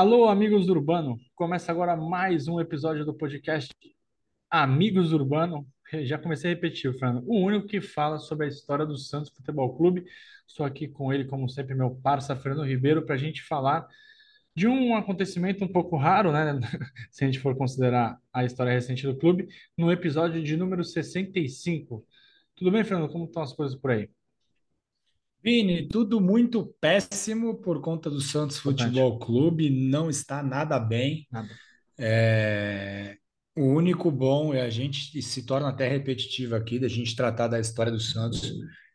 Alô, amigos do Urbano! Começa agora mais um episódio do podcast Amigos do Urbano. Já comecei a repetir, Fernando. O único que fala sobre a história do Santos Futebol Clube. Estou aqui com ele, como sempre, meu parça Fernando Ribeiro, para a gente falar de um acontecimento um pouco raro, né? Se a gente for considerar a história recente do clube, no episódio de número 65. Tudo bem, Fernando? Como estão as coisas por aí? Vini, tudo muito péssimo por conta do Santos Futebol Clube, não está nada bem. Nada. É, O único bom é a gente, se torna até repetitivo aqui, da gente tratar da história do Santos,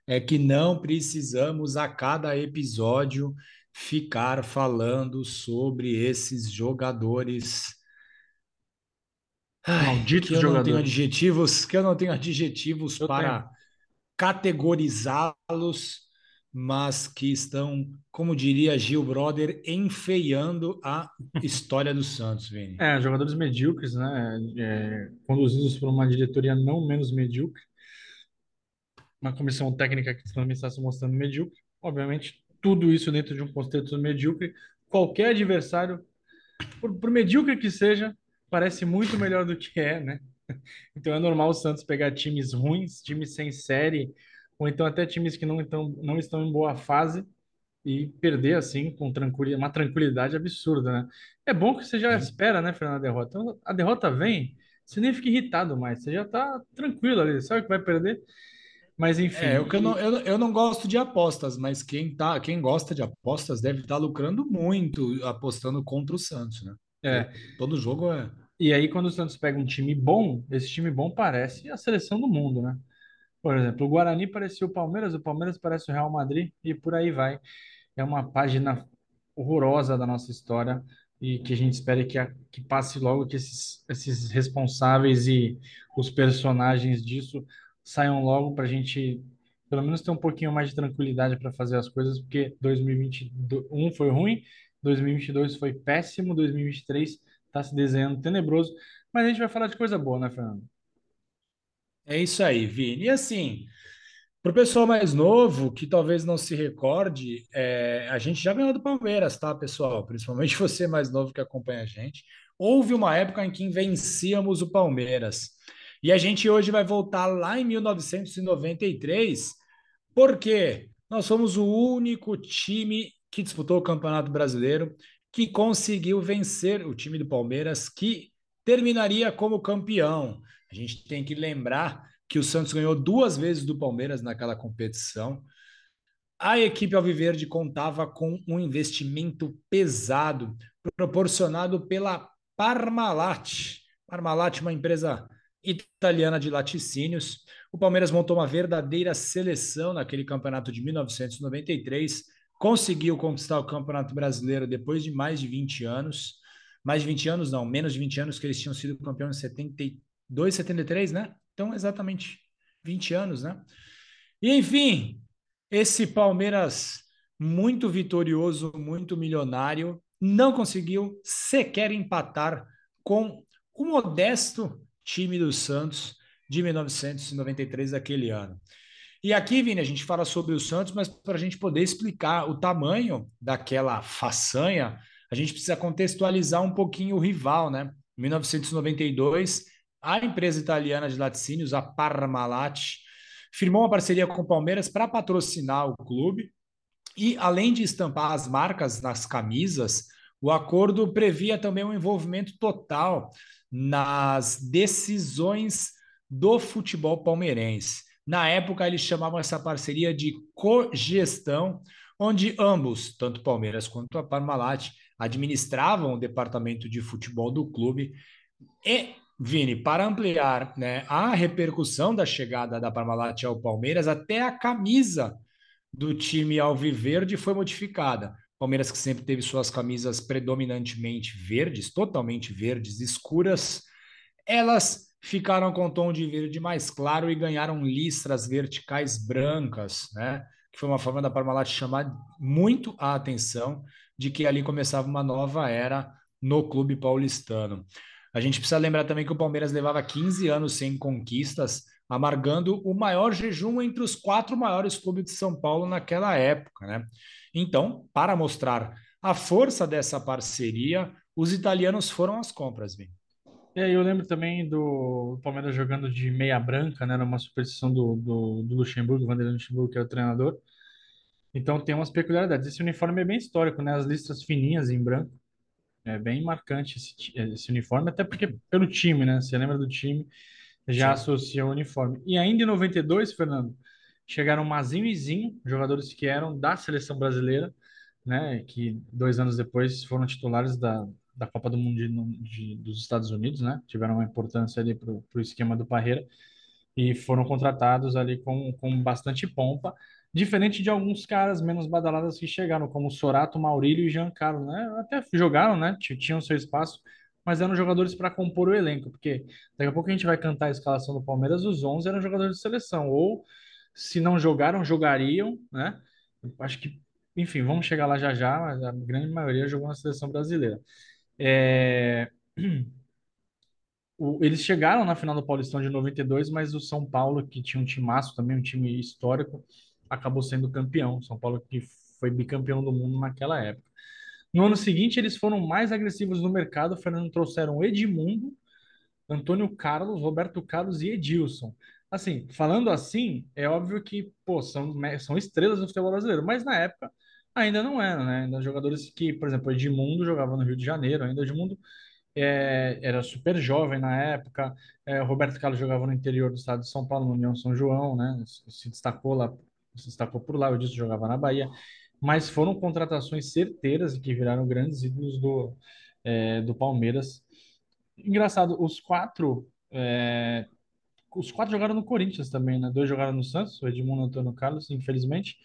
é que não precisamos a cada episódio ficar falando sobre esses jogadores. Ai, Malditos que eu não tenho jogadores. adjetivos, que eu não tenho adjetivos Eu para categorizá-los, mas que estão, como diria Gil Brother, enfeiando a história do Santos, Vini. É, jogadores medíocres, né? É, conduzidos por uma diretoria não menos medíocre, uma comissão técnica que também está se mostrando medíocre. Obviamente, tudo isso dentro de um contexto medíocre. Qualquer adversário, por, por medíocre que seja, parece muito melhor do que é, né? Então é normal o Santos pegar times ruins, times sem série, ou então até times que não, estão não estão em boa fase e perder assim com tranquilidade, uma tranquilidade absurda, né? É bom que você já espera, né, Fernando, a derrota. Então, a derrota vem, você nem fica irritado mais, você já tá tranquilo ali, sabe que vai perder, mas É, enfim. eu, que eu, não, eu, eu não gosto de apostas, mas quem, tá, quem gosta de apostas deve estar lucrando muito apostando contra o Santos, né? É, todo jogo é. e aí quando o Santos pega um time bom, esse time bom parece a seleção do mundo, né? Por exemplo, o Guarani parecia o Palmeiras, o Palmeiras parece o Real Madrid e por aí vai. É uma página horrorosa da nossa história e que a gente espera que, a- que passe logo, que esses, esses responsáveis e os personagens disso saiam logo para a gente, pelo menos, ter um pouquinho mais de tranquilidade para fazer as coisas, porque 2021 foi ruim, 2022 foi péssimo, 2023 está se desenhando tenebroso, mas a gente vai falar de coisa boa, né, Fernando? É isso aí, Vini. E assim, para o pessoal mais novo, que talvez não se recorde, é, a gente já ganhou do Palmeiras, tá, pessoal? Principalmente você mais novo que acompanha a gente. Houve uma época em que vencíamos o Palmeiras. E a gente hoje vai voltar lá em 1993, porque nós fomos o único time que disputou o Campeonato Brasileiro que conseguiu vencer o time do Palmeiras, que terminaria como campeão. A gente tem que lembrar que o Santos ganhou duas vezes do Palmeiras naquela competição. A equipe Alviverde contava com um investimento pesado proporcionado pela Parmalat. Parmalat, uma empresa italiana de laticínios. O Palmeiras montou uma verdadeira seleção naquele campeonato de 1993, conseguiu conquistar o Campeonato Brasileiro depois de mais de 20 anos. Mais de 20 anos, não, menos de 20 anos, que eles tinham sido campeões em 72, 73, né? Então, exatamente 20 anos, né? E, enfim, esse Palmeiras muito vitorioso, muito milionário, não conseguiu sequer empatar com o modesto time do Santos de 1993 daquele ano. E aqui, Vini, a gente fala sobre o Santos, mas para a gente poder explicar o tamanho daquela façanha, a gente precisa contextualizar um pouquinho o rival, né? Em 1992, a empresa italiana de laticínios, a Parmalat, firmou uma parceria com o Palmeiras para patrocinar o clube. E além de estampar as marcas nas camisas, o acordo previa também um envolvimento total nas decisões do futebol palmeirense. Na época, eles chamavam essa parceria de cogestão, onde ambos, tanto Palmeiras quanto a Parmalat, administravam o departamento de futebol do clube. E, Vini, para ampliar né, a repercussão da chegada da Parmalat ao Palmeiras, até a camisa do time alviverde foi modificada. Palmeiras que sempre teve suas camisas predominantemente verdes, totalmente verdes, escuras, elas ficaram com tom de verde mais claro e ganharam listras verticais brancas, né? Que foi uma forma da Parmalat chamar muito a atenção de que ali começava uma nova era no clube paulistano. A gente precisa lembrar também que o Palmeiras levava 15 anos sem conquistas, amargando o maior jejum entre os quatro maiores clubes de São Paulo naquela época, né? Então, para mostrar a força dessa parceria, os italianos foram às compras, Vini. E aí eu lembro também do Palmeiras jogando de meia branca, né? Era uma superstição do, do, do Luxemburgo, Vanderlei Luxemburgo, que é o treinador. Então tem umas peculiaridades. Esse uniforme é bem histórico, né? As listras fininhas em branco. É bem marcante esse, esse uniforme, até porque pelo time, né? Você lembra do time, já Sim. associa o uniforme. E ainda em 92, Fernando, chegaram Mazinho e Zinho, jogadores que eram da seleção brasileira, né? Que dois anos depois foram titulares da, da Copa do Mundo de, de- dos Estados Unidos, né? Tiveram uma importância ali para o esquema do Parreira e foram contratados ali com, com bastante pompa, diferente de alguns caras menos badalados que chegaram, como Sorato, Maurílio e Giancarlo, né? Até jogaram, né? Tinham seu espaço, mas eram jogadores para compor o elenco, porque daqui a pouco a gente vai cantar a escalação do Palmeiras, os 11 eram jogadores de seleção, ou se não jogaram, jogariam, né? Acho que, enfim, vamos chegar lá já já, mas a grande maioria jogou na seleção brasileira. É, eles chegaram na final do Paulistão de 92, mas o São Paulo, que tinha um timaço também, um time histórico, acabou sendo campeão. São Paulo que foi bicampeão do mundo naquela época. No ano seguinte, eles foram mais agressivos no mercado. Fernando trouxeram Edmundo, Antônio Carlos, Roberto Carlos e Edilson. Assim, falando assim, é óbvio que, pô, são, são estrelas do futebol brasileiro, mas na época ainda não eram, né? Ainda jogadores que, por exemplo, Edmundo jogava no Rio de Janeiro, ainda Edmundo é, era super jovem na época. É, Roberto Carlos jogava no interior do estado de São Paulo, no União São João, né? Se destacou lá, se destacou por lá. O Edilson jogava na Bahia. Mas foram contratações certeiras e que viraram grandes ídolos do, é, do Palmeiras. Engraçado, os quatro, é, os quatro jogaram no Corinthians também, né? Dois jogaram no Santos, o Edmundo Antônio Carlos, infelizmente.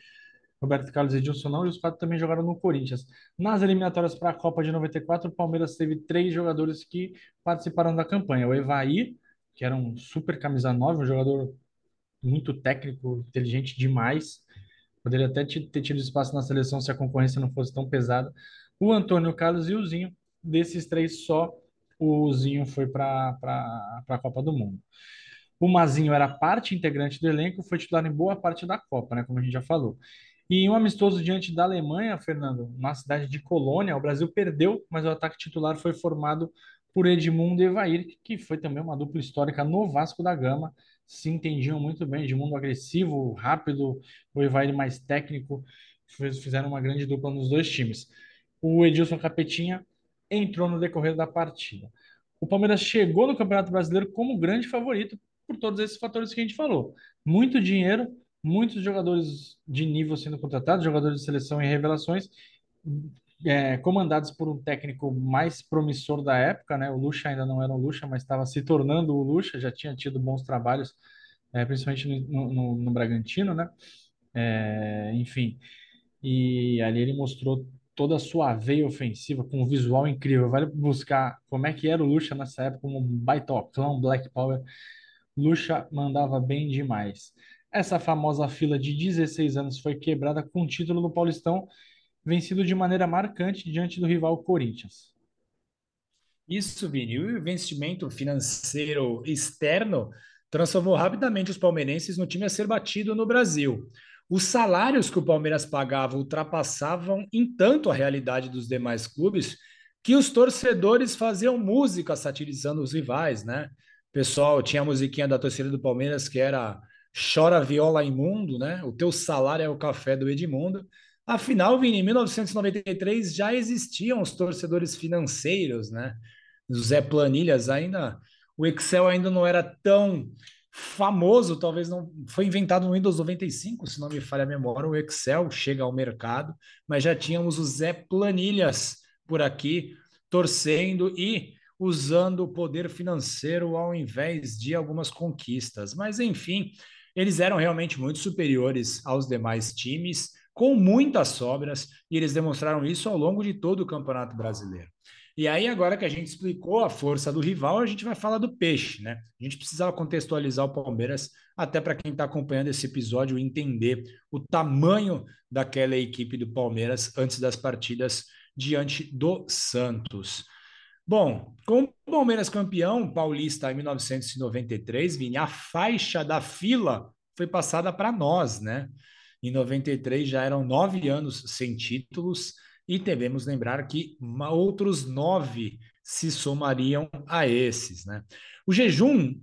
Roberto Carlos e Edilson não, e os quatro também jogaram no Corinthians. Nas eliminatórias para a Copa de 94, o Palmeiras teve três jogadores que participaram da campanha. O Evair, que era um super camisa 9, um jogador muito técnico, inteligente demais. Poderia até ter tido espaço na seleção se a concorrência não fosse tão pesada. O Antônio Carlos e o Zinho. Desses três, só o Zinho foi para a Copa do Mundo. O Mazinho era parte integrante do elenco, foi titular em boa parte da Copa, né, como a gente já falou. E em um amistoso diante da Alemanha, Fernando, na cidade de Colônia, o Brasil perdeu, mas o ataque titular foi formado por Edmundo e Evair, que foi também uma dupla histórica no Vasco da Gama. Se entendiam muito bem, Edmundo agressivo, rápido, o Evair mais técnico, fizeram uma grande dupla nos dois times. O Edilson Capetinha entrou no decorrer da partida. O Palmeiras chegou no Campeonato Brasileiro como grande favorito por todos esses fatores que a gente falou. Muito dinheiro, muitos jogadores de nível sendo contratados, jogadores de seleção e revelações, é, comandados por um técnico mais promissor da época, né? O Lucha ainda não era o Lucha, mas estava se tornando o Lucha, já tinha tido bons trabalhos, é, principalmente no, no, no Bragantino, né? É, enfim, e ali ele mostrou toda a sua veia ofensiva com um visual incrível. Vale buscar como é que era o Lucha nessa época, como um baitoclão, Black Power. Lucha mandava bem demais. Essa famosa fila de 16 anos foi quebrada com o título do Paulistão, vencido de maneira marcante diante do rival Corinthians. Isso, Vini, o investimento financeiro externo transformou rapidamente os palmeirenses no time a ser batido no Brasil. Os salários que o Palmeiras pagava ultrapassavam em tanto a realidade dos demais clubes que os torcedores faziam música satirizando os rivais, né? Pessoal, tinha a musiquinha da torcida do Palmeiras que era Chora Viola Imundo, né? O teu salário é o café do Edmundo. Afinal, Vini, em 1993 já existiam os torcedores financeiros, né? Zé Planilhas ainda, o Excel ainda não era tão famoso, talvez não foi inventado no Windows 95, se não me falha a memória, o Excel chega ao mercado, mas já tínhamos o Zé Planilhas por aqui torcendo e usando o poder financeiro ao invés de algumas conquistas. Mas enfim, eles eram realmente muito superiores aos demais times, com muitas sobras, e eles demonstraram isso ao longo de todo o Campeonato Brasileiro. E aí, agora que a gente explicou a força do rival, a gente vai falar do peixe, né? A gente precisava contextualizar o Palmeiras, até para quem está acompanhando esse episódio entender o tamanho daquela equipe do Palmeiras antes das partidas diante do Santos. Bom, com o Palmeiras campeão paulista em 1993, Vini, a faixa da fila foi passada para nós, né? Em 93 já eram nove anos sem títulos e devemos lembrar que outros nove se somariam a esses. Né? O jejum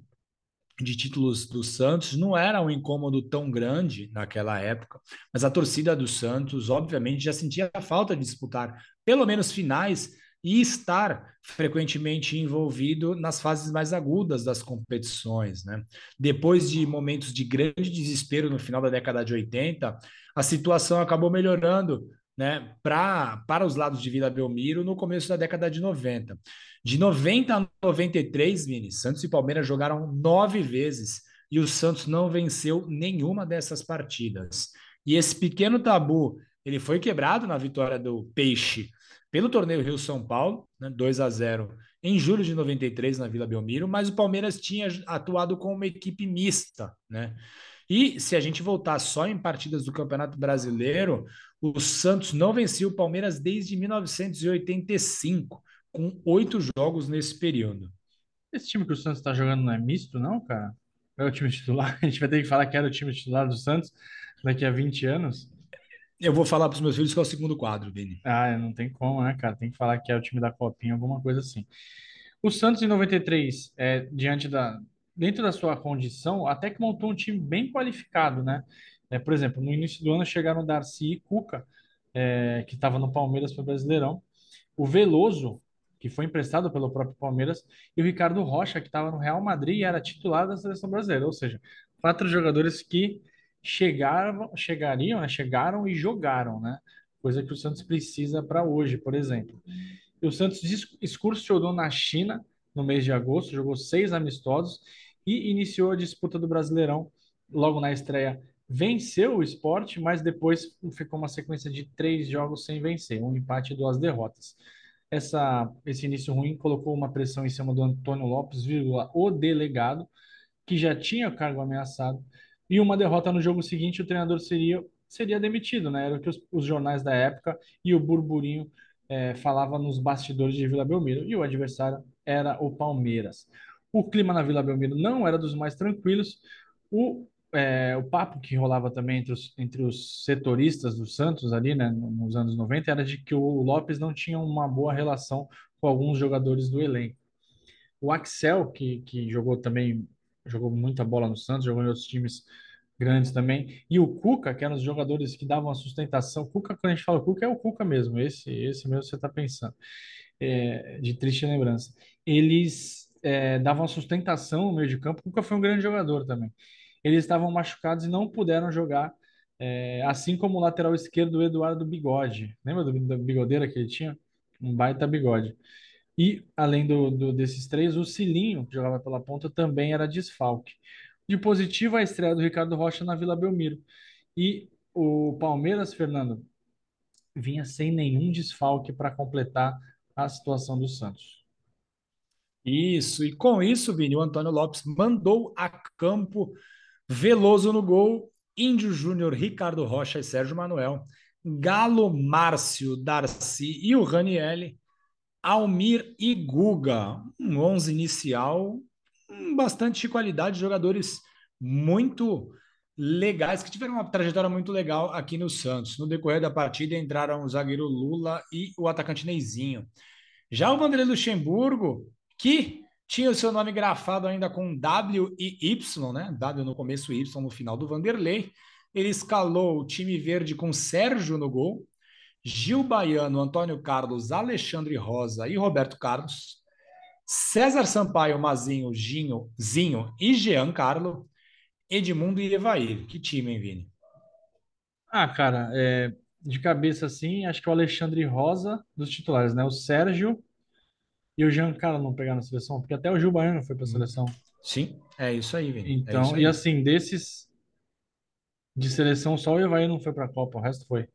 de títulos do Santos não era um incômodo tão grande naquela época, mas a torcida do Santos, obviamente, já sentia a falta de disputar pelo menos finais e estar frequentemente envolvido nas fases mais agudas das competições. Né? Depois de momentos de grande desespero no final da década de 80, a situação acabou melhorando né, pra, para os lados de Vila Belmiro no começo da década de 90. De 90 a 93, Vini, Santos e Palmeiras jogaram nove vezes e o Santos não venceu nenhuma dessas partidas. E esse pequeno tabu ele foi quebrado na vitória do Peixe pelo torneio Rio São Paulo, né, 2 a 0 em julho de 93 na Vila Belmiro, mas o Palmeiras tinha atuado com uma equipe mista, né? E se a gente voltar só em partidas do Campeonato Brasileiro, o Santos não venceu o Palmeiras desde 1985, com oito jogos nesse período. Esse time que o Santos está jogando não é misto, não, cara? É o time titular? A gente vai ter que falar que era o time titular do Santos daqui a 20 anos? Eu vou falar para os meus filhos que é o segundo quadro, Vini. Ah, não tem como, né, cara? Tem que falar que é o time da Copinha, alguma coisa assim. O Santos em 93, é, diante da, dentro da sua condição, até que montou um time bem qualificado, né? É, por exemplo, no início do ano chegaram Darcy e Cuca, é, que estava no Palmeiras para o Brasileirão, o Veloso, que foi emprestado pelo próprio Palmeiras, e o Ricardo Rocha, que estava no Real Madrid e era titular da seleção brasileira. Ou seja, quatro jogadores que chegaram, chegariam, né, chegaram e jogaram, né? Coisa que o Santos precisa para hoje, por exemplo. E o Santos excursionou na China no mês de agosto, jogou seis amistosos e iniciou a disputa do Brasileirão logo na estreia venceu o esporte, mas depois ficou uma sequência de três jogos sem vencer, um empate e duas derrotas. Essa, esse início ruim colocou uma pressão em cima do Antônio Lopes, vírgula, o delegado, que já tinha o cargo ameaçado, e uma derrota no jogo seguinte, o treinador seria, seria demitido, né? Era o que os, os jornais da época e o burburinho é, falava nos bastidores de Vila Belmiro, e o adversário era o Palmeiras. O clima na Vila Belmiro não era dos mais tranquilos, o é, o papo que rolava também entre os, entre os setoristas do Santos ali, né, nos anos 90, era de que o Lopes não tinha uma boa relação com alguns jogadores do elenco. O Axel, que, que jogou também, jogou muita bola no Santos, jogou em outros times grandes também, e o Cuca, que eram os jogadores que davam a sustentação. Cuca, quando a gente fala Cuca, é o Cuca mesmo, esse, esse mesmo você está pensando, é, de triste lembrança. Eles é, davam a sustentação no meio de campo. O Cuca foi um grande jogador também eles estavam machucados e não puderam jogar, é, assim como o lateral esquerdo do Eduardo Bigode. Lembra do, da bigodeira que ele tinha? Um baita bigode. E, além do, do, desses três, o Cilinho, que jogava pela ponta, também era desfalque. De positivo, a estreia do Ricardo Rocha na Vila Belmiro. E o Palmeiras, Fernando, vinha sem nenhum desfalque para completar a situação do Santos. Isso, e com isso, Vini, o Antônio Lopes mandou a campo Veloso no gol, Índio Júnior, Ricardo Rocha e Sérgio Manuel, Galo, Márcio, Darcy e o Ranielli, Almir e Guga. Um 11 inicial, bastante qualidade, jogadores muito legais, que tiveram uma trajetória muito legal aqui no Santos. No decorrer da partida entraram o zagueiro Lula e o atacante Neizinho. Já o Vanderlei Luxemburgo, que tinha o seu nome grafado ainda com W e Y, né? W no começo Y no final do Vanderlei. Ele escalou o time verde com Sérgio no gol, Gil Baiano, Antônio Carlos, Alexandre Rosa e Roberto Carlos, César Sampaio, Mazinho, Ginho, Zinho e Jean Carlo, Edmundo e Evair. Que time, hein, Vini? Ah, cara, é, de cabeça assim, acho que é o Alexandre Rosa dos titulares, né? O Sérgio, e o Giancarlo não pegar na seleção, porque até o Gil Baiano foi para a seleção. Sim, é isso aí, Vini. É então, é e assim, desses de seleção, só o Evair não foi para a Copa, o resto foi.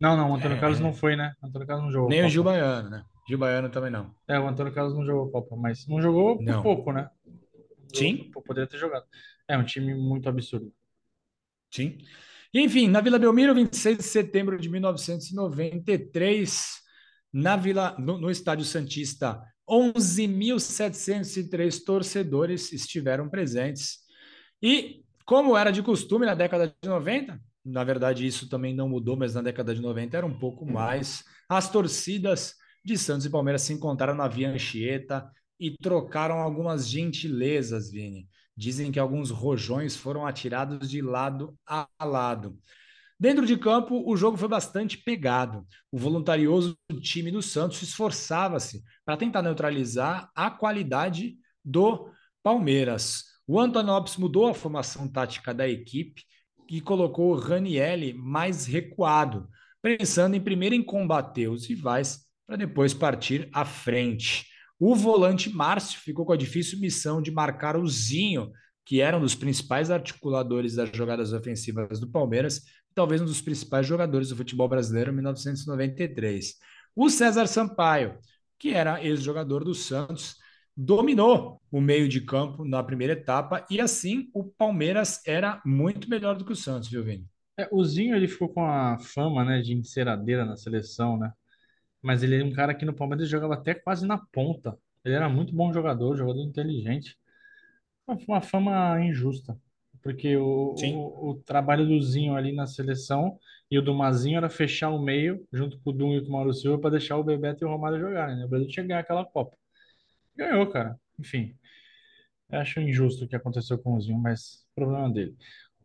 Não, não, o Antônio é... Carlos não foi, né? O Antônio Carlos não jogou. Nem o Gil Baiano, né? Gil Baiano também não. É, o Antônio Carlos não jogou Copa, mas não jogou por não. pouco, né? Sim. Poderia ter jogado. É um time muito absurdo. Sim. Enfim, na Vila Belmiro, 26 de setembro de 1993, na Vila, no, no Estádio Santista, 11.703 torcedores estiveram presentes. E, como era de costume na década de 90, Na verdade, isso também não mudou, mas na década de 90 era um pouco mais. As torcidas de Santos e Palmeiras se encontraram na Via Anchieta e trocaram algumas gentilezas, Vini. Dizem que alguns rojões foram atirados de lado a lado. Dentro de campo, o jogo foi bastante pegado. O voluntarioso time do Santos esforçava-se para tentar neutralizar a qualidade do Palmeiras. O Antonopoulos mudou a formação tática da equipe e colocou o Ranielli mais recuado, pensando em primeiro em combater os rivais para depois partir à frente. O volante Márcio ficou com a difícil missão de marcar o Zinho, que era um dos principais articuladores das jogadas ofensivas do Palmeiras, talvez um dos principais jogadores do futebol brasileiro em 1993. O César Sampaio, que era ex-jogador do Santos, dominou o meio de campo na primeira etapa e assim o Palmeiras era muito melhor do que o Santos, viu, Vini? É, o Zinho, ele ficou com a fama, né, de enceradeira na seleção, né? Mas ele é um cara que no Palmeiras jogava até quase na ponta. Ele era muito bom jogador, jogador inteligente. Uma, fama injusta, porque o, o, o trabalho do Zinho ali na seleção e o do Mazinho era fechar o meio, junto com o Dunga e com o Mauro Silva, para deixar o Bebeto e o Romário jogarem, né? O Brasil ganhar aquela Copa. Ganhou, cara. Enfim, acho injusto o que aconteceu com o Zinho, mas problema dele.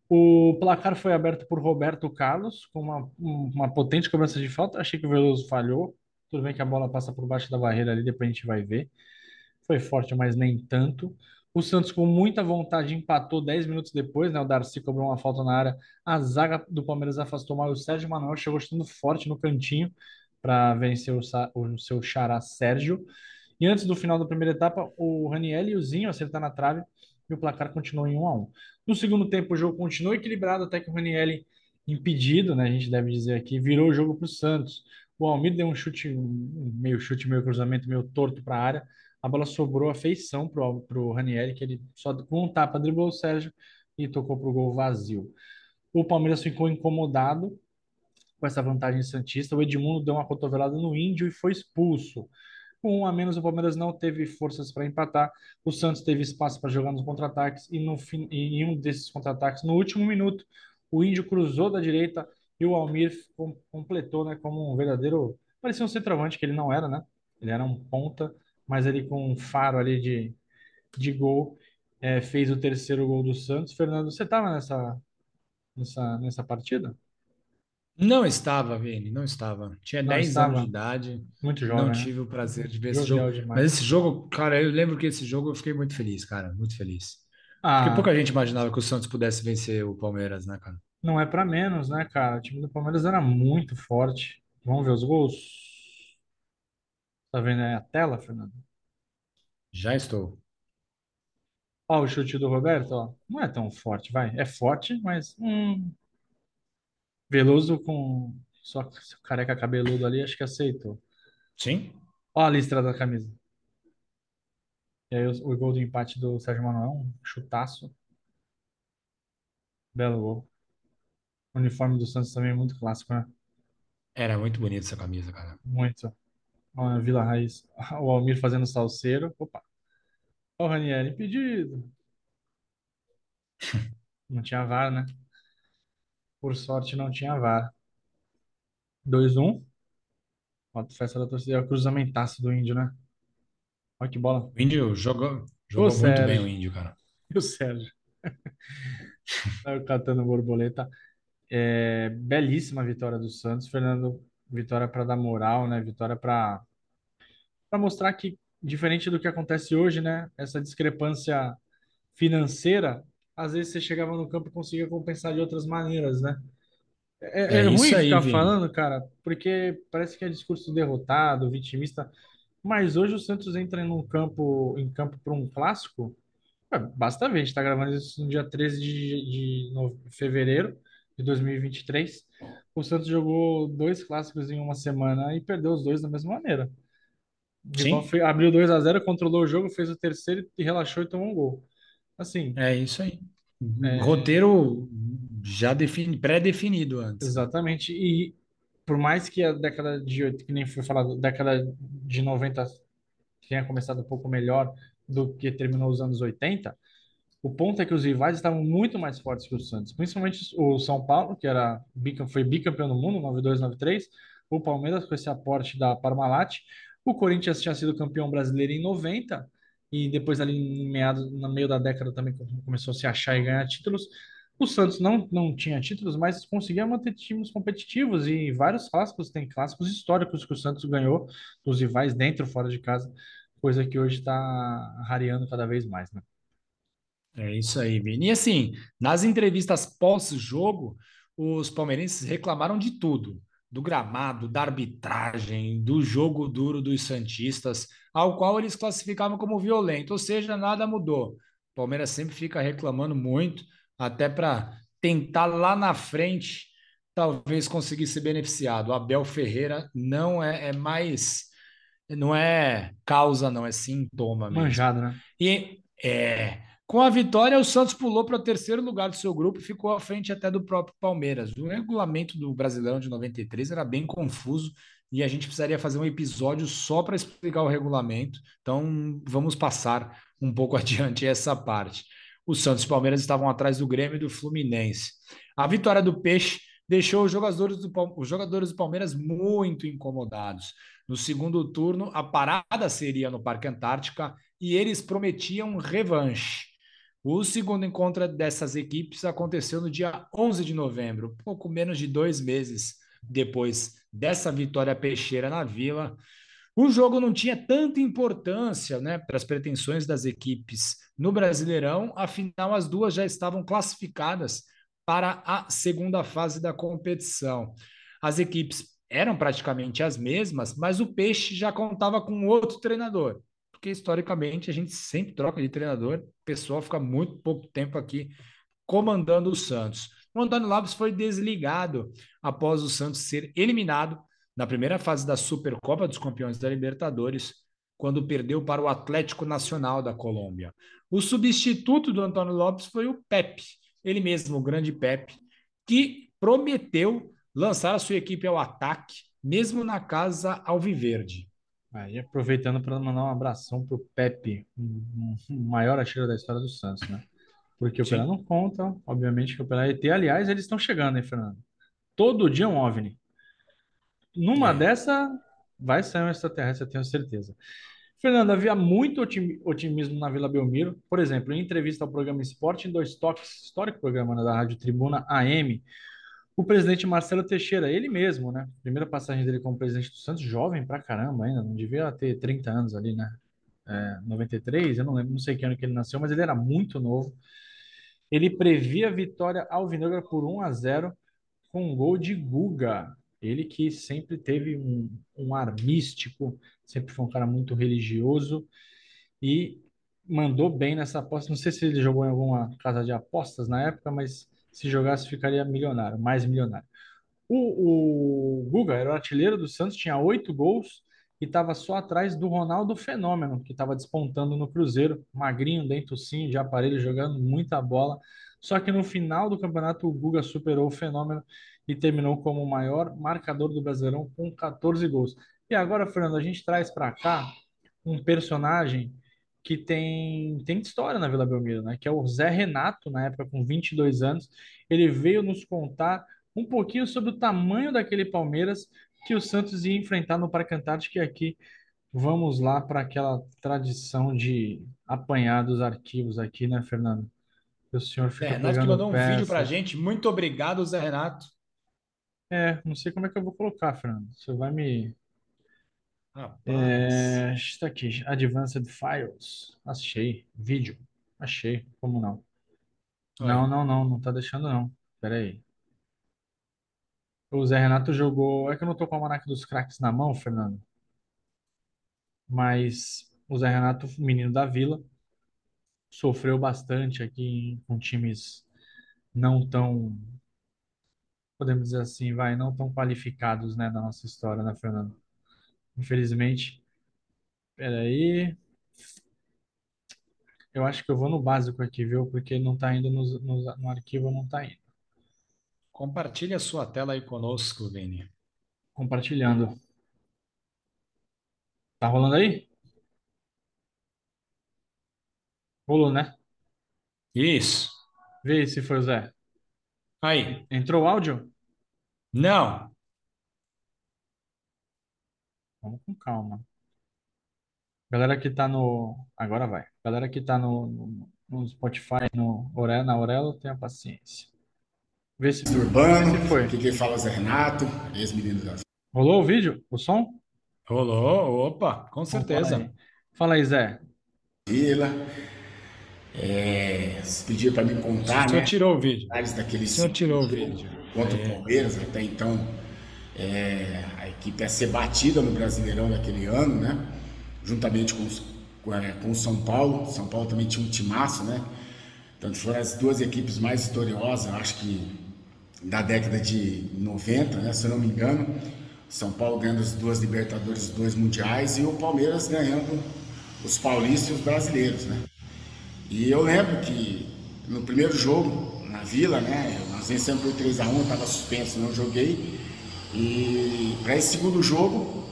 O placar foi aberto por Roberto Carlos, com uma, uma potente cobrança de falta. Achei que o Veloso falhou. Tudo bem que a bola passa por baixo da barreira ali, depois a gente vai ver. Foi forte, mas nem tanto. O Santos, com muita vontade, empatou 10 minutos depois, né? O Darcy cobrou uma falta na área. A zaga do Palmeiras afastou mal. O Sérgio Manuel chegou estando forte no cantinho para vencer o, o seu xará Sérgio. E antes do final da primeira etapa, o Raniel e o Zinho acertaram na trave e o placar continuou em 1 a 1. No segundo tempo, o jogo continuou equilibrado até que o Raniel, impedido, né, a gente deve dizer aqui, virou o jogo para o Santos. O Almir deu um chute, meio chute, meio cruzamento, meio torto para a área. A bola sobrou a feição para o Raniel, que ele só com um tapa driblou o Sérgio e tocou para o gol vazio. O Palmeiras ficou incomodado com essa vantagem santista. O Edmundo deu uma cotovelada no Índio e foi expulso. Com um a menos, o Palmeiras não teve forças para empatar. O Santos teve espaço para jogar nos contra-ataques e no fim, em um desses contra-ataques, no último minuto, o Índio cruzou da direita e o Almir completou, né, como um verdadeiro, parecia um centroavante que ele não era, né? Ele era um ponta, mas ele com um faro ali de, de gol é, fez o terceiro gol do Santos. Fernando, você estava nessa nessa nessa partida? Não estava, Vini, não estava. Tinha Não 10 anos de estava, idade, muito não jovem, né? tive o prazer de ver esse jogo. Mas demais. esse jogo, cara, eu lembro que esse jogo eu fiquei muito feliz, cara, muito feliz. Porque Ah, pouca gente imaginava que o Santos pudesse vencer o Palmeiras, né, cara? Não é para menos, né, cara? O time do Palmeiras era muito forte. Vamos ver os gols? Tá vendo aí a tela, Fernando? Já estou. Ó, o chute do Roberto, ó. Não é tão forte, vai. É forte, mas hum, Veloso com só careca cabeludo ali, acho que aceitou. Sim? Ó a listra da camisa. E aí o, o gol do empate do Sérgio Manuel, um chutaço. Belo gol. O uniforme do Santos também é muito clássico, né? Era muito bonita essa camisa, cara. Muito. Ó, a Vila Raiz. O Almir fazendo salseiro. Opa. O Ranieri impedido. Não tinha VAR, né? Por sorte não tinha VAR. 2-1. Ó, festa da torcida. É o cruzamentaço do Índio, né? Olha que bola. O Índio jogou, Ô, jogou muito bem o. Índio, cara. E o Sérgio. Saiu catando borboleta. É, belíssima vitória do Santos, Fernando. Vitória para dar moral, né? Vitória para para mostrar que, diferente do que acontece hoje, né? Essa discrepância financeira, às vezes você chegava no campo e conseguia compensar de outras maneiras, né? É, É é ruim aí, ficar Vini. falando, cara, porque parece que é discurso derrotado, vitimista. Mas hoje o Santos entra em um campo, em campo para um clássico. é, Basta ver, a gente está gravando isso no dia 13 de, de fevereiro de 2023. O Santos jogou dois clássicos em uma semana e perdeu os dois da mesma maneira. Sim, abriu 2 a zero, controlou o jogo, fez o terceiro e relaxou e tomou um gol. Assim, é isso aí. é, Roteiro já defini, pré-definido antes, exatamente. E por mais que a década de, que nem foi falado, década de 90 tenha começado um pouco melhor do que terminou os anos 80, O ponto é que os rivais estavam muito mais fortes que o Santos, principalmente o São Paulo, que era foi bicampeão do mundo, 92, 93, o Palmeiras com esse aporte da Parmalat, o Corinthians tinha sido campeão brasileiro em 90 e depois ali em meados, no meio da década também começou a se achar e ganhar títulos. O Santos não, não tinha títulos, mas conseguia manter times competitivos e vários clássicos, tem clássicos históricos que o Santos ganhou dos rivais dentro fora de casa, coisa que hoje está rareando cada vez mais, né? É isso aí, Vini. E assim, nas entrevistas pós-jogo, os palmeirenses reclamaram de tudo, do gramado, da arbitragem, do jogo duro dos santistas, ao qual eles classificavam como violento, ou seja, nada mudou. O Palmeiras sempre fica reclamando muito, até para tentar lá na frente talvez conseguir ser beneficiado. O Abel Ferreira não é, é mais, não é causa, não é sintoma mesmo. Manjado, né? E é, com a vitória, o Santos pulou para o terceiro lugar do seu grupo e ficou à frente até do próprio Palmeiras. O regulamento do Brasileirão de 93 era bem confuso e a gente precisaria fazer um episódio só para explicar o regulamento. Então, vamos passar um pouco adiante essa parte. O Santos e o Palmeiras estavam atrás do Grêmio e do Fluminense. A vitória do Peixe deixou os jogadores do, os jogadores do Palmeiras muito incomodados. No segundo turno, a parada seria no Parque Antártica e eles prometiam revanche. O segundo encontro dessas equipes aconteceu no dia 11 de novembro, pouco menos de dois meses depois dessa vitória peixeira na Vila. O jogo não tinha tanta importância né, para as pretensões das equipes no Brasileirão, afinal, as duas já estavam classificadas para a segunda fase da competição. As equipes eram praticamente as mesmas, mas o Peixe já contava com outro treinador, porque historicamente a gente sempre troca de treinador, o pessoal fica muito pouco tempo aqui comandando o Santos. O Antônio Lopes foi desligado após o Santos ser eliminado na primeira fase da Supercopa dos Campeões da Libertadores, quando perdeu para o Atlético Nacional da Colômbia. O substituto do Antônio Lopes foi o Pepe, ele mesmo, o grande Pepe, que prometeu lançar a sua equipe ao ataque, mesmo na casa Alviverde. Aí aproveitando para mandar um abração pro Pepe, o maior artilheiro da história do Santos, né? Porque o Pelé não conta, obviamente que o Pelé é ET. Aliás, eles estão chegando, hein, Fernando? Todo dia um OVNI. Numa é. dessa, vai sair um extraterrestre, eu tenho certeza. Fernando, havia muito otimismo na Vila Belmiro. Por exemplo, em entrevista ao programa Esporte em Dois Toques, histórico programa né, da Rádio Tribuna AM, o presidente Marcelo Teixeira, ele mesmo, né? Primeira passagem dele como presidente do Santos, jovem pra caramba ainda, não devia ter 30 anos ali, né? É, 93, eu não lembro, não sei que ano que ele nasceu, mas ele era muito novo. Ele previa a vitória alvinegra por 1 a 0 com um gol de Guga. Ele que sempre teve um, um ar místico, sempre foi um cara muito religioso e mandou bem nessa aposta. Não sei se ele jogou em alguma casa de apostas na época, mas se jogasse ficaria milionário, mais milionário. O, o Guga era o artilheiro do Santos, tinha oito gols e estava só atrás do Ronaldo Fenômeno, que estava despontando no Cruzeiro, magrinho, sim, de aparelho, jogando muita bola. Só que no final do campeonato o Guga superou o Fenômeno e terminou como o maior marcador do Brasileirão com 14 gols. E agora, Fernando, a gente traz para cá um personagem que tem, tem história na Vila Belmiro, né? Que é o Zé Renato, na época com 22 anos. Ele veio nos contar um pouquinho sobre o tamanho daquele Palmeiras que o Santos ia enfrentar no Parque Antártico. E aqui vamos lá para aquela tradição de apanhar dos arquivos aqui, né, Fernando? O senhor fica Zé Renato que mandou um vídeo para gente. Muito obrigado, Zé Renato. É, não sei como é que eu vou colocar, Fernando. Você vai me. Rapaz. É, está aqui, Advanced Files. Achei. Vídeo. Achei. Como não? Não, não, não, não tá deixando não. Pera aí. O Zé Renato jogou. É que eu não tô com o almanac dos craques na mão, Fernando. Mas o Zé Renato, menino da Vila, sofreu bastante aqui com times não tão podemos dizer assim, vai, não tão qualificados, né, na nossa história, né, Fernando? Infelizmente. Peraí. Eu acho que eu vou no básico aqui, viu? Porque não tá indo no, no, no arquivo, não tá indo. Compartilhe a sua tela aí conosco, Vini. Compartilhando. Tá rolando aí? Rolou, né? Isso. Vê se foi o Zé. Aí. Entrou o áudio? Não. Vamos com calma. Galera que tá no. Agora vai. Galera que tá no, no, no Spotify, no Orelo, na Orelo, tenha paciência. Vê se, Urbano, vê se foi. aqui quem fala é o Zé Renato, ex-menino da Rolou o vídeo? O som? Rolou, opa, com Então fala certeza. aí. Fala aí, Zé. Vila. É, vocês pediram para me O contar, senhor né? tirou o vídeo. Detalhes daquele O senhor tirou o vídeo. contra o Palmeiras, até então é, a equipe ia ser batida no Brasileirão daquele ano, né? Juntamente com, os- com, é, com o São Paulo. São Paulo também tinha um timaço, né? Então foram as duas equipes mais vitoriosas, eu acho que da década de 90, né? Se eu não me engano. São Paulo ganhando as duas Libertadores, os dois Mundiais e o Palmeiras ganhando os paulistas e os brasileiros, né? E eu lembro que no primeiro jogo, na Vila, né? Nós vencemos por 3x1, eu estava suspenso, não joguei. E para esse segundo jogo,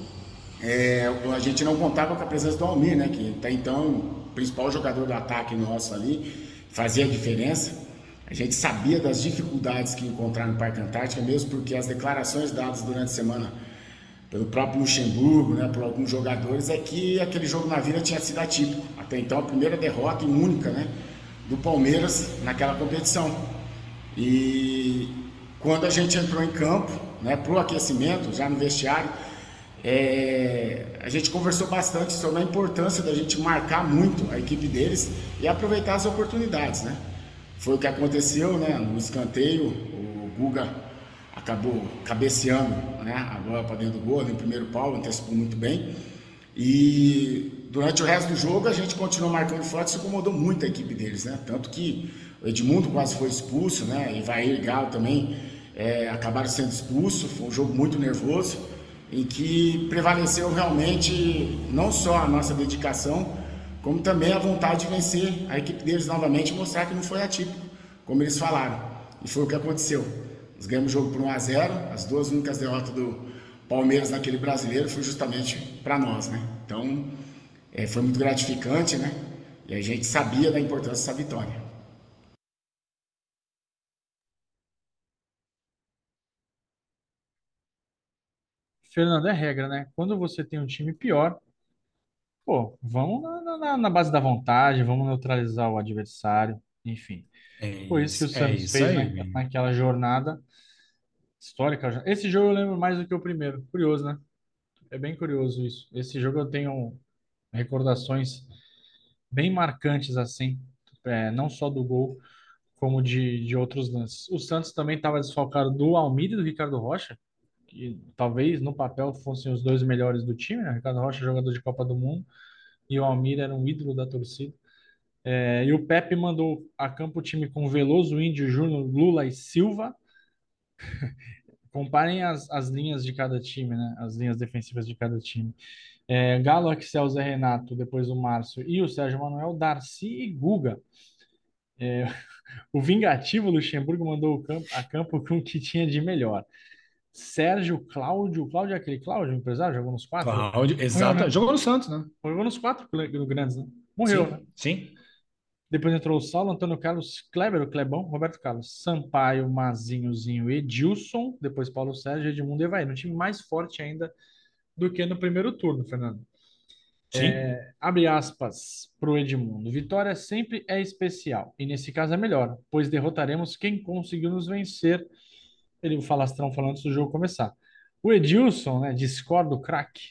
é, a gente não contava com a presença do Almir, né? Que até então o principal jogador do ataque nosso ali, fazia a diferença. A gente sabia das dificuldades que ia encontrar no Parque Antártica, mesmo porque as declarações dadas durante a semana pelo próprio Luxemburgo, né, por alguns jogadores, é que aquele jogo na Vila tinha sido atípico. Até então, a primeira derrota e única né, do Palmeiras naquela competição. E quando a gente entrou em campo, né, para o aquecimento, já no vestiário, é, a gente conversou bastante sobre a importância da gente marcar muito a equipe deles e aproveitar as oportunidades. Né? Foi o que aconteceu né, no escanteio, o Guga acabou cabeceando né, a bola para dentro do gol, no primeiro pau, antecipou muito bem. E durante o resto do jogo a gente continuou marcando forte, isso incomodou muito a equipe deles, né? Tanto que o Edmundo quase foi expulso, né? Vair e Galo também é, acabaram sendo expulsos. Foi um jogo muito nervoso, em que prevaleceu realmente não só a nossa dedicação, como também a vontade de vencer a equipe deles novamente e mostrar que não foi atípico, como eles falaram. E foi o que aconteceu. Nós ganhamos o jogo por 1 a 0 as duas únicas derrotas do Palmeiras naquele brasileiro foi justamente para nós, né? Então, é, foi muito gratificante, né? E a gente sabia da importância dessa vitória. Fernando, é regra, né? Quando você tem um time pior, pô, vamos na, na- na base da vontade, vamos neutralizar o adversário, enfim. É Foi isso que o isso, é Santos isso fez aí, na- Vini. naquela jornada histórica. Esse jogo eu lembro mais do que o primeiro. Curioso, né? É bem curioso isso. Esse jogo eu tenho recordações bem marcantes, assim, é, não só do gol, como de, de outros lances. O Santos também estava desfalcado do Almida e do Ricardo Rocha, que talvez no papel fossem os dois melhores do time, né? Ricardo Rocha, jogador de Copa do Mundo, e o Almida era um ídolo da torcida. É, e o Pepe mandou a campo o time com Veloso, Índio, Júnior, Lula e Silva. Comparem as, as linhas de cada time, né? As linhas defensivas de cada time. É, Galo, Axel, Zé Renato, depois o Márcio e o Sérgio Manuel, Darcy e Guga. É, o vingativo Luxemburgo mandou o campo, a campo com o que tinha de melhor. Sérgio, Cláudio, Cláudio é aquele Cláudio, empresário, jogou nos quatro? Cláudio, exato. né? Jogou no Santos, né? Jogou nos quatro grandes, né? Morreu, né? Sim, sim. Depois entrou o Saulo, Antônio Carlos, Kleber, o Clebão, Roberto Carlos, Sampaio, Mazinhozinho, Edilson, depois Paulo Sérgio, Edmundo e Evair. Um time mais forte ainda do que no primeiro turno, Fernando. Sim. Abre aspas para o Edmundo. Vitória sempre é especial, e nesse caso é melhor, pois derrotaremos quem conseguiu nos vencer. Ele, o Falastrão, falando antes do jogo começar. O Edilson, né, discorda o craque,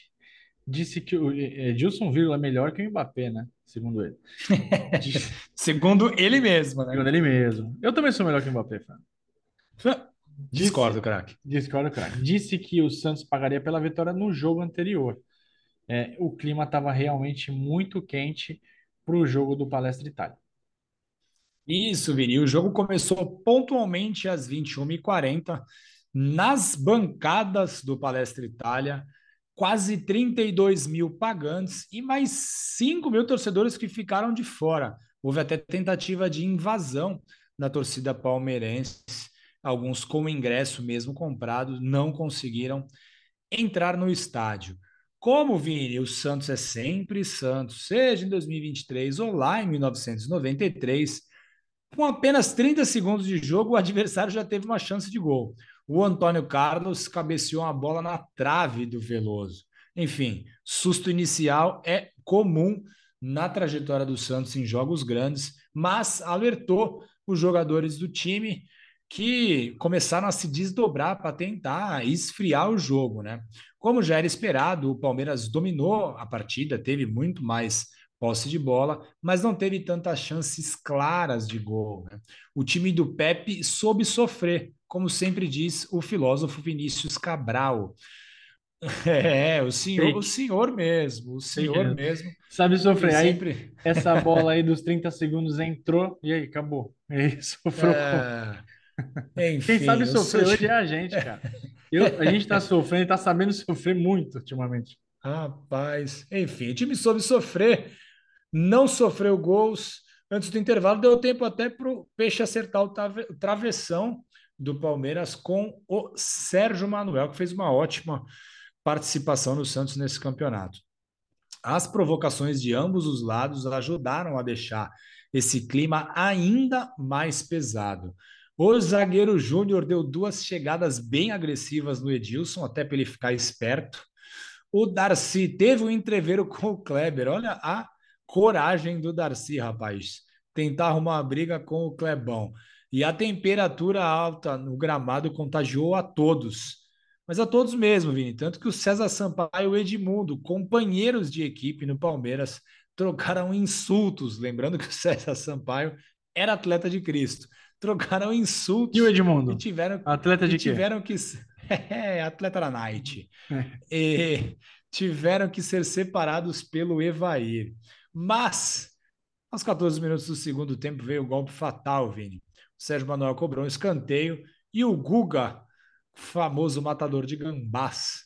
disse que o Edilson, vírgula, é melhor que o Mbappé, né, segundo ele. Disse- Segundo ele mesmo, né? Segundo ele mesmo. Eu também sou melhor que o Mbappé, Fernando. Discordo, craque. Discorda, craque. Disse que o Santos pagaria pela vitória no jogo anterior. É, o clima estava realmente muito quente para o jogo do Palestra Itália. Isso, Vini. O jogo começou pontualmente às 21h40 nas bancadas do Palestra Itália. Quase 32 mil pagantes e mais 5 mil torcedores que ficaram de fora. Houve até tentativa de invasão da torcida palmeirense. Alguns com ingresso mesmo comprado não conseguiram entrar no estádio. Como, Vini, o Santos é sempre Santos, seja em 2023 ou lá em 1993, Com apenas 30 segundos de jogo, o adversário já teve uma chance de gol. O Antônio Carlos cabeceou a bola na trave do Veloso. Enfim, susto inicial é comum na trajetória do Santos em jogos grandes, mas alertou os jogadores do time que começaram a se desdobrar para tentar esfriar o jogo, né? Como já era esperado, o Palmeiras dominou a partida, teve muito mais posse de bola, mas não teve tantas chances claras de gol. Né? O time do Pepe soube sofrer, como sempre diz o filósofo Vinícius Cabral. É, o senhor, o senhor mesmo, o senhor mesmo. Sabe sofrer. Aí sempre... essa bola aí dos 30 segundos entrou e aí acabou. E aí sofreu. É... Enfim, Quem sabe sofrer hoje é a gente, cara. Eu, a gente está sofrendo, está sabendo sofrer muito ultimamente. Rapaz, enfim, o time soube sofrer, não sofreu gols. Antes do intervalo, deu tempo até para o Peixe acertar o travessão do Palmeiras com o Sérgio Manuel, que fez uma ótima participação no Santos nesse campeonato. As provocações de ambos os lados ajudaram a deixar esse clima ainda mais pesado. O zagueiro Júnior deu duas chegadas bem agressivas no Edilson, até para ele ficar esperto. O Darcy teve um entreveiro com o Kleber. Olha a coragem do Darcy, rapaz. Tentar arrumar uma briga com o Clebão. E a temperatura alta no gramado contagiou a todos. Mas a todos mesmo, Vini. Tanto que o César Sampaio e o Edmundo, companheiros de equipe no Palmeiras, trocaram insultos. Lembrando que o César Sampaio era atleta de Cristo. Trocaram insultos. E o Edmundo? E tiveram, atleta de e tiveram que É, atleta da Night. É. E tiveram que ser separados pelo Evair. Mas, aos 14 minutos do segundo tempo, veio o golpe fatal, Vini. O Sérgio Manuel cobrou um escanteio e o Guga, famoso matador de gambás,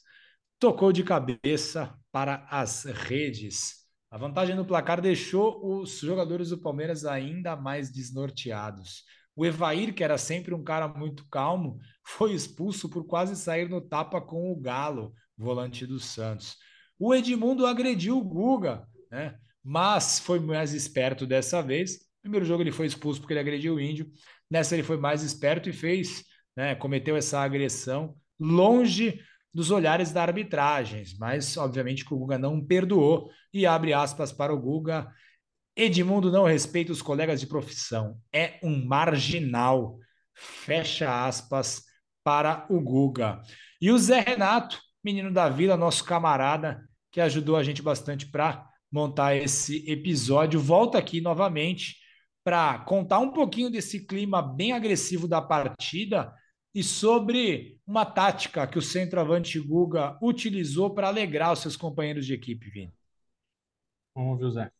tocou de cabeça para as redes. A vantagem no placar deixou os jogadores do Palmeiras ainda mais desnorteados. O Evair, que era sempre um cara muito calmo, foi expulso por quase sair no tapa com o Galo, volante do Santos. O Edmundo agrediu o Guga, né? Mas foi mais esperto dessa vez. Primeiro jogo ele foi expulso porque ele agrediu o Índio. Nessa ele foi mais esperto e fez, né, cometeu essa agressão longe dos olhares da arbitragem, mas obviamente que o Guga não perdoou e abre aspas para o Guga. Edmundo não respeita os colegas de profissão, é um marginal. Fecha aspas para o Guga. E o Zé Renato, menino da vila, nosso camarada, que ajudou a gente bastante para montar esse episódio, volta aqui novamente para contar um pouquinho desse clima bem agressivo da partida e sobre uma tática que o centroavante Guga utilizou para alegrar os seus companheiros de equipe, Vini. Vamos ver o Zé.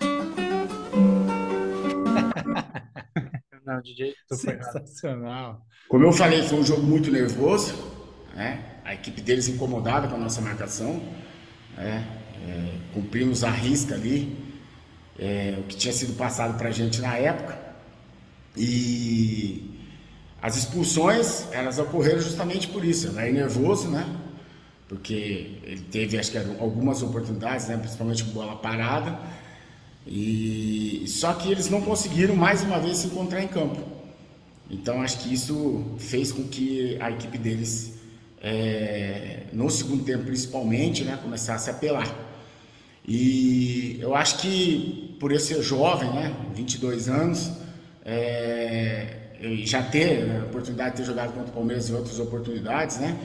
Não, DJ, Sensacional. Como eu falei, foi um jogo muito nervoso, né? A equipe deles incomodada com a nossa marcação, né? É, cumprimos a risca ali, é, o que tinha sido passado para a gente na época. E as expulsões, elas ocorreram justamente por isso. Ele é nervoso, né? Porque ele teve, acho que algumas oportunidades, né? principalmente com bola parada e só que eles não conseguiram mais uma vez se encontrar em campo. Então acho que isso fez com que a equipe deles, é, no segundo tempo principalmente, né, começasse a apelar. E eu acho que por eu ser jovem, né, 22 anos, é, já ter a oportunidade de ter jogado contra o Palmeiras e outras oportunidades, né,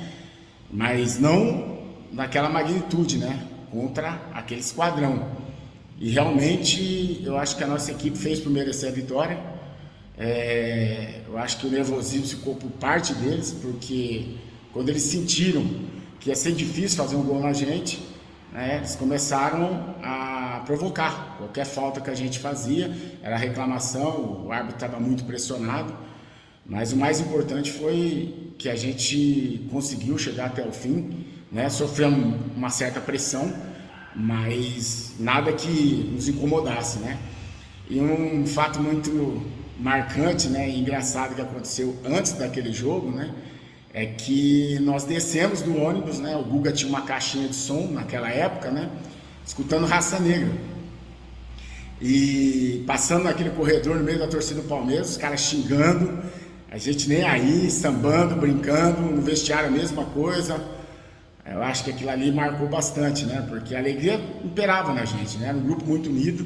mas não naquela magnitude, né, contra aquele esquadrão. E realmente eu acho que a nossa equipe fez por merecer a vitória. É, eu acho que o nervosismo ficou por parte deles, porque quando eles sentiram que ia ser difícil fazer um gol na gente, né, eles começaram a provocar. Qualquer falta que a gente fazia, era reclamação, o árbitro estava muito pressionado, mas o mais importante foi que a gente conseguiu chegar até o fim, né, sofremos uma certa pressão, mas nada que nos incomodasse, né? E um fato muito marcante, né, e engraçado que aconteceu antes daquele jogo, né, é que nós descemos do ônibus, né, o Guga tinha uma caixinha de som naquela época, né, escutando Raça Negra. E passando naquele corredor no meio da torcida do Palmeiras, os caras xingando, a gente nem aí, sambando, brincando, no vestiário a mesma coisa. Eu acho que aquilo ali marcou bastante, né? Porque a alegria imperava na gente, né? Era um grupo muito unido.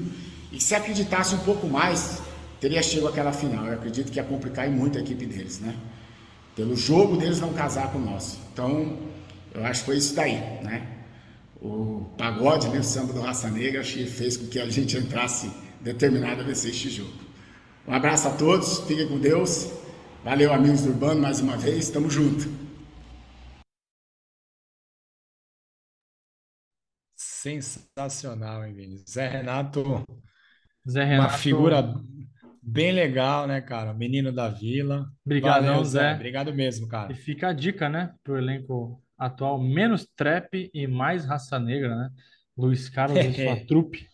E se acreditasse um pouco mais, teria chegado àquela final. Eu acredito que ia complicar muito a equipe deles, né? Pelo jogo deles não casar com o nosso. Então, eu acho que foi isso daí, né? O pagode, né? O samba do Raça Negra, acho que fez com que a gente entrasse determinado a vencer este jogo. Um abraço a todos, fiquem com Deus. Valeu, amigos do Urbano, mais uma vez. Tamo junto. Sensacional, hein, Vini? Zé Renato, Zé uma Renato, figura bem legal, né, cara? Menino da Vila. Brigadão, Valeu, Zé. Obrigado mesmo, E cara. fica a dica, né, pro elenco atual, menos trap e mais raça negra, né? Luiz Carlos e sua trupe.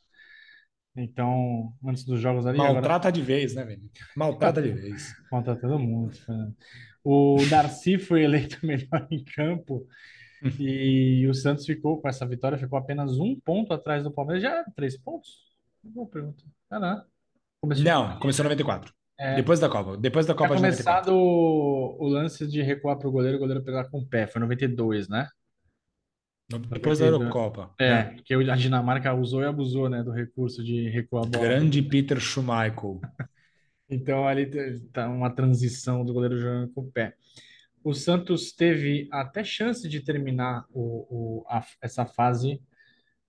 Então, antes dos jogos ali, agora Maltrata de vez, né, Vini? Maltrata de vez. conta todo mundo. Fernando. O Darcy foi eleito melhor em campo e o Santos ficou, com essa vitória, ficou apenas um ponto atrás do Palmeiras. Já era três pontos? Boa pergunta. Ah, não. Começou Não, começou em 94. É. Depois da Copa. Depois da Tinha Copa de 94. começado o, o lance de recuar para o goleiro, o goleiro pegar com o pé. Foi 92, né? Depois da Eurocopa. É, né? que a Dinamarca usou e abusou, né, do recurso de recuar a bola. Grande Peter Schmeichel. Então ali tá uma transição do goleiro jogando com o pé. O Santos teve até chance de terminar o, o- a- essa fase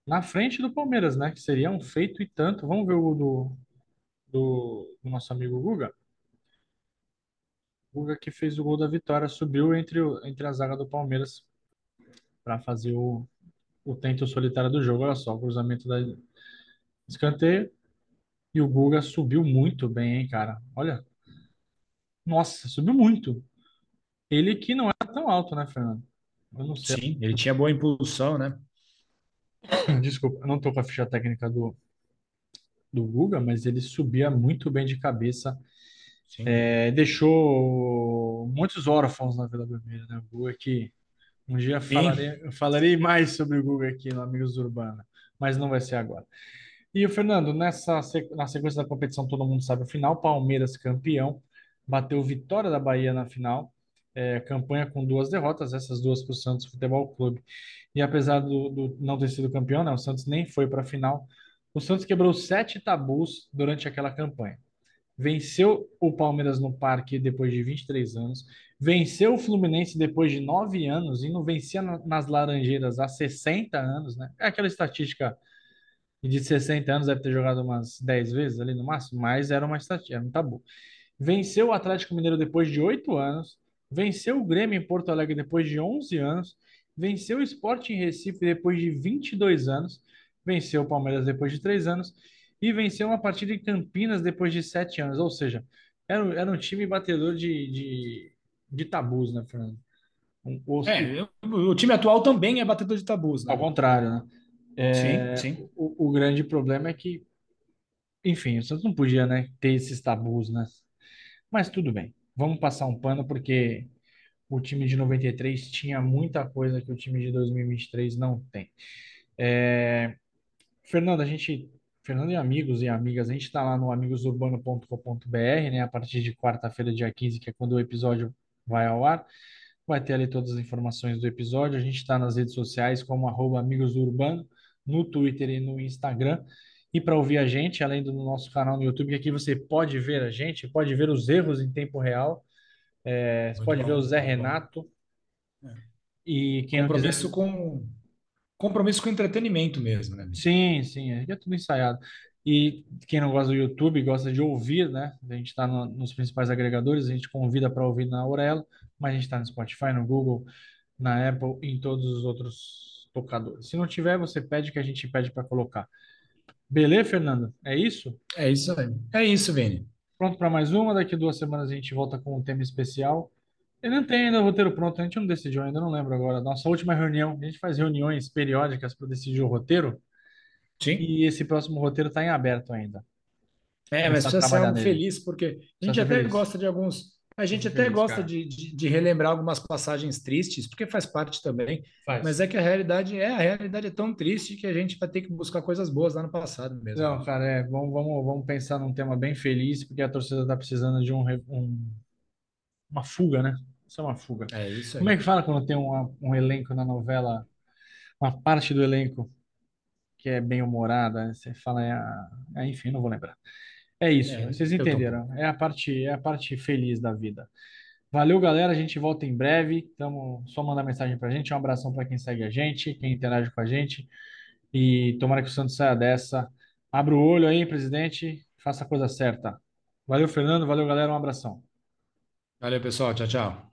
na frente do Palmeiras, né? Que seria um feito e tanto. Vamos ver o do, do, do nosso amigo Guga. Guga que fez o gol da vitória, subiu entre, o- entre a zaga do Palmeiras para fazer o, o tento solitário do jogo. Olha só, o cruzamento da escanteio. E o Guga subiu muito bem, hein, cara? Olha, nossa, subiu muito. Ele que não era tão alto, né, Fernando? Eu não sei. Sim, ele tinha boa impulsão, né? Desculpa, eu não tô com a ficha técnica do, do Guga, mas ele subia muito bem de cabeça. É, deixou muitos órfãos na Vila Belmiro, né? O Guga que um dia falarei, falarei mais sobre o Guga aqui no Amigos Urbana, mas não vai ser agora. E o Fernando, nessa na sequência da competição, todo mundo sabe o final, Palmeiras campeão, bateu Vitória da Bahia na final, é, campanha com duas derrotas, essas duas para o Santos Futebol Clube. E apesar do, do não ter sido campeão, né, o Santos nem foi para a final, o Santos quebrou sete tabus durante aquela campanha. Venceu o Palmeiras no Parque depois de 23 anos, venceu o Fluminense depois de nove anos e não vencia na- nas Laranjeiras há 60 anos, né? É aquela estatística de 60 anos deve ter jogado umas 10 vezes ali no máximo, mas era uma estatística, era um tabu. Venceu o Atlético Mineiro depois de 8 anos, venceu o Grêmio em Porto Alegre depois de 11 anos, venceu o Sport em Recife depois de 22 anos, venceu o Palmeiras depois de 3 anos e venceu uma partida em Campinas depois de 7 anos. Ou seja, era, um- era um time batedor de, de, de tabus, né, Fernando? Um, o, É, o time atual também é batedor de tabus, né? ao contrário, né? É, Sim, sim. O, o grande problema é que, enfim, o Santos não podia, né, ter esses tabus, né? Mas tudo bem. Vamos passar um pano porque o time de 93 tinha muita coisa que o time de 2023 não tem. É, Fernando, a gente, Fernando e amigos e amigas, a gente está lá no amigosurbano.com.br, né? A partir de quarta-feira, dia 15, que é quando o episódio vai ao ar. Vai ter ali todas as informações do episódio. A gente está nas redes sociais como arroba Amigos do Urbano, no Twitter e no Instagram. E para ouvir a gente, além do nosso canal no YouTube, que aqui você pode ver a gente, pode ver os erros em tempo real. É, você pode bom, ver o Zé. Renato. É. E quem não quiser Compromisso com compromisso com entretenimento mesmo, né? Sim, sim, é tudo ensaiado. E quem não gosta do YouTube, gosta de ouvir, né? A gente está nos principais agregadores, a gente convida para ouvir na Aurelo, mas a gente está no Spotify, no Google, na Apple e em todos os outros tocadores. Se não tiver, você pede que a gente pede para colocar. Beleza, Fernando? É isso? É isso aí. É isso, Vini. Pronto para mais uma. Daqui duas semanas a gente volta com um tema especial. Eu não tenho ainda o roteiro pronto, a gente não decidiu ainda, não lembro agora. Nossa última reunião, a gente faz reuniões periódicas para decidir o roteiro. Sim. E esse próximo roteiro está em aberto ainda. É, mas precisa ser algo feliz, porque a gente até feliz. gosta de alguns, A gente até feliz, gosta de, de, de relembrar algumas passagens tristes, porque faz parte também, mas Faz. é que a realidade é, a realidade é tão triste que a gente vai ter que buscar coisas boas lá no passado mesmo. Não, cara, é, vamos, vamos, vamos pensar num tema bem feliz, porque a torcida tá precisando de um, um- uma fuga, né? Isso é uma fuga. É isso Como é aí. que fala quando tem uma- um elenco na novela, uma parte do elenco que é bem humorada? Você fala, é a- é, enfim, não vou lembrar. É isso, É, vocês entenderam. tampouco. É a parte, é a parte feliz da vida. Valeu, galera. A gente volta em breve. Tamo, só mandar mensagem pra gente. Um abração para quem segue a gente, quem interage com a gente. E tomara que o Santos saia dessa. Abra o olho aí, presidente. Faça a coisa certa. Valeu, Fernando. Valeu, galera. Um abração. Valeu, pessoal. Tchau, tchau.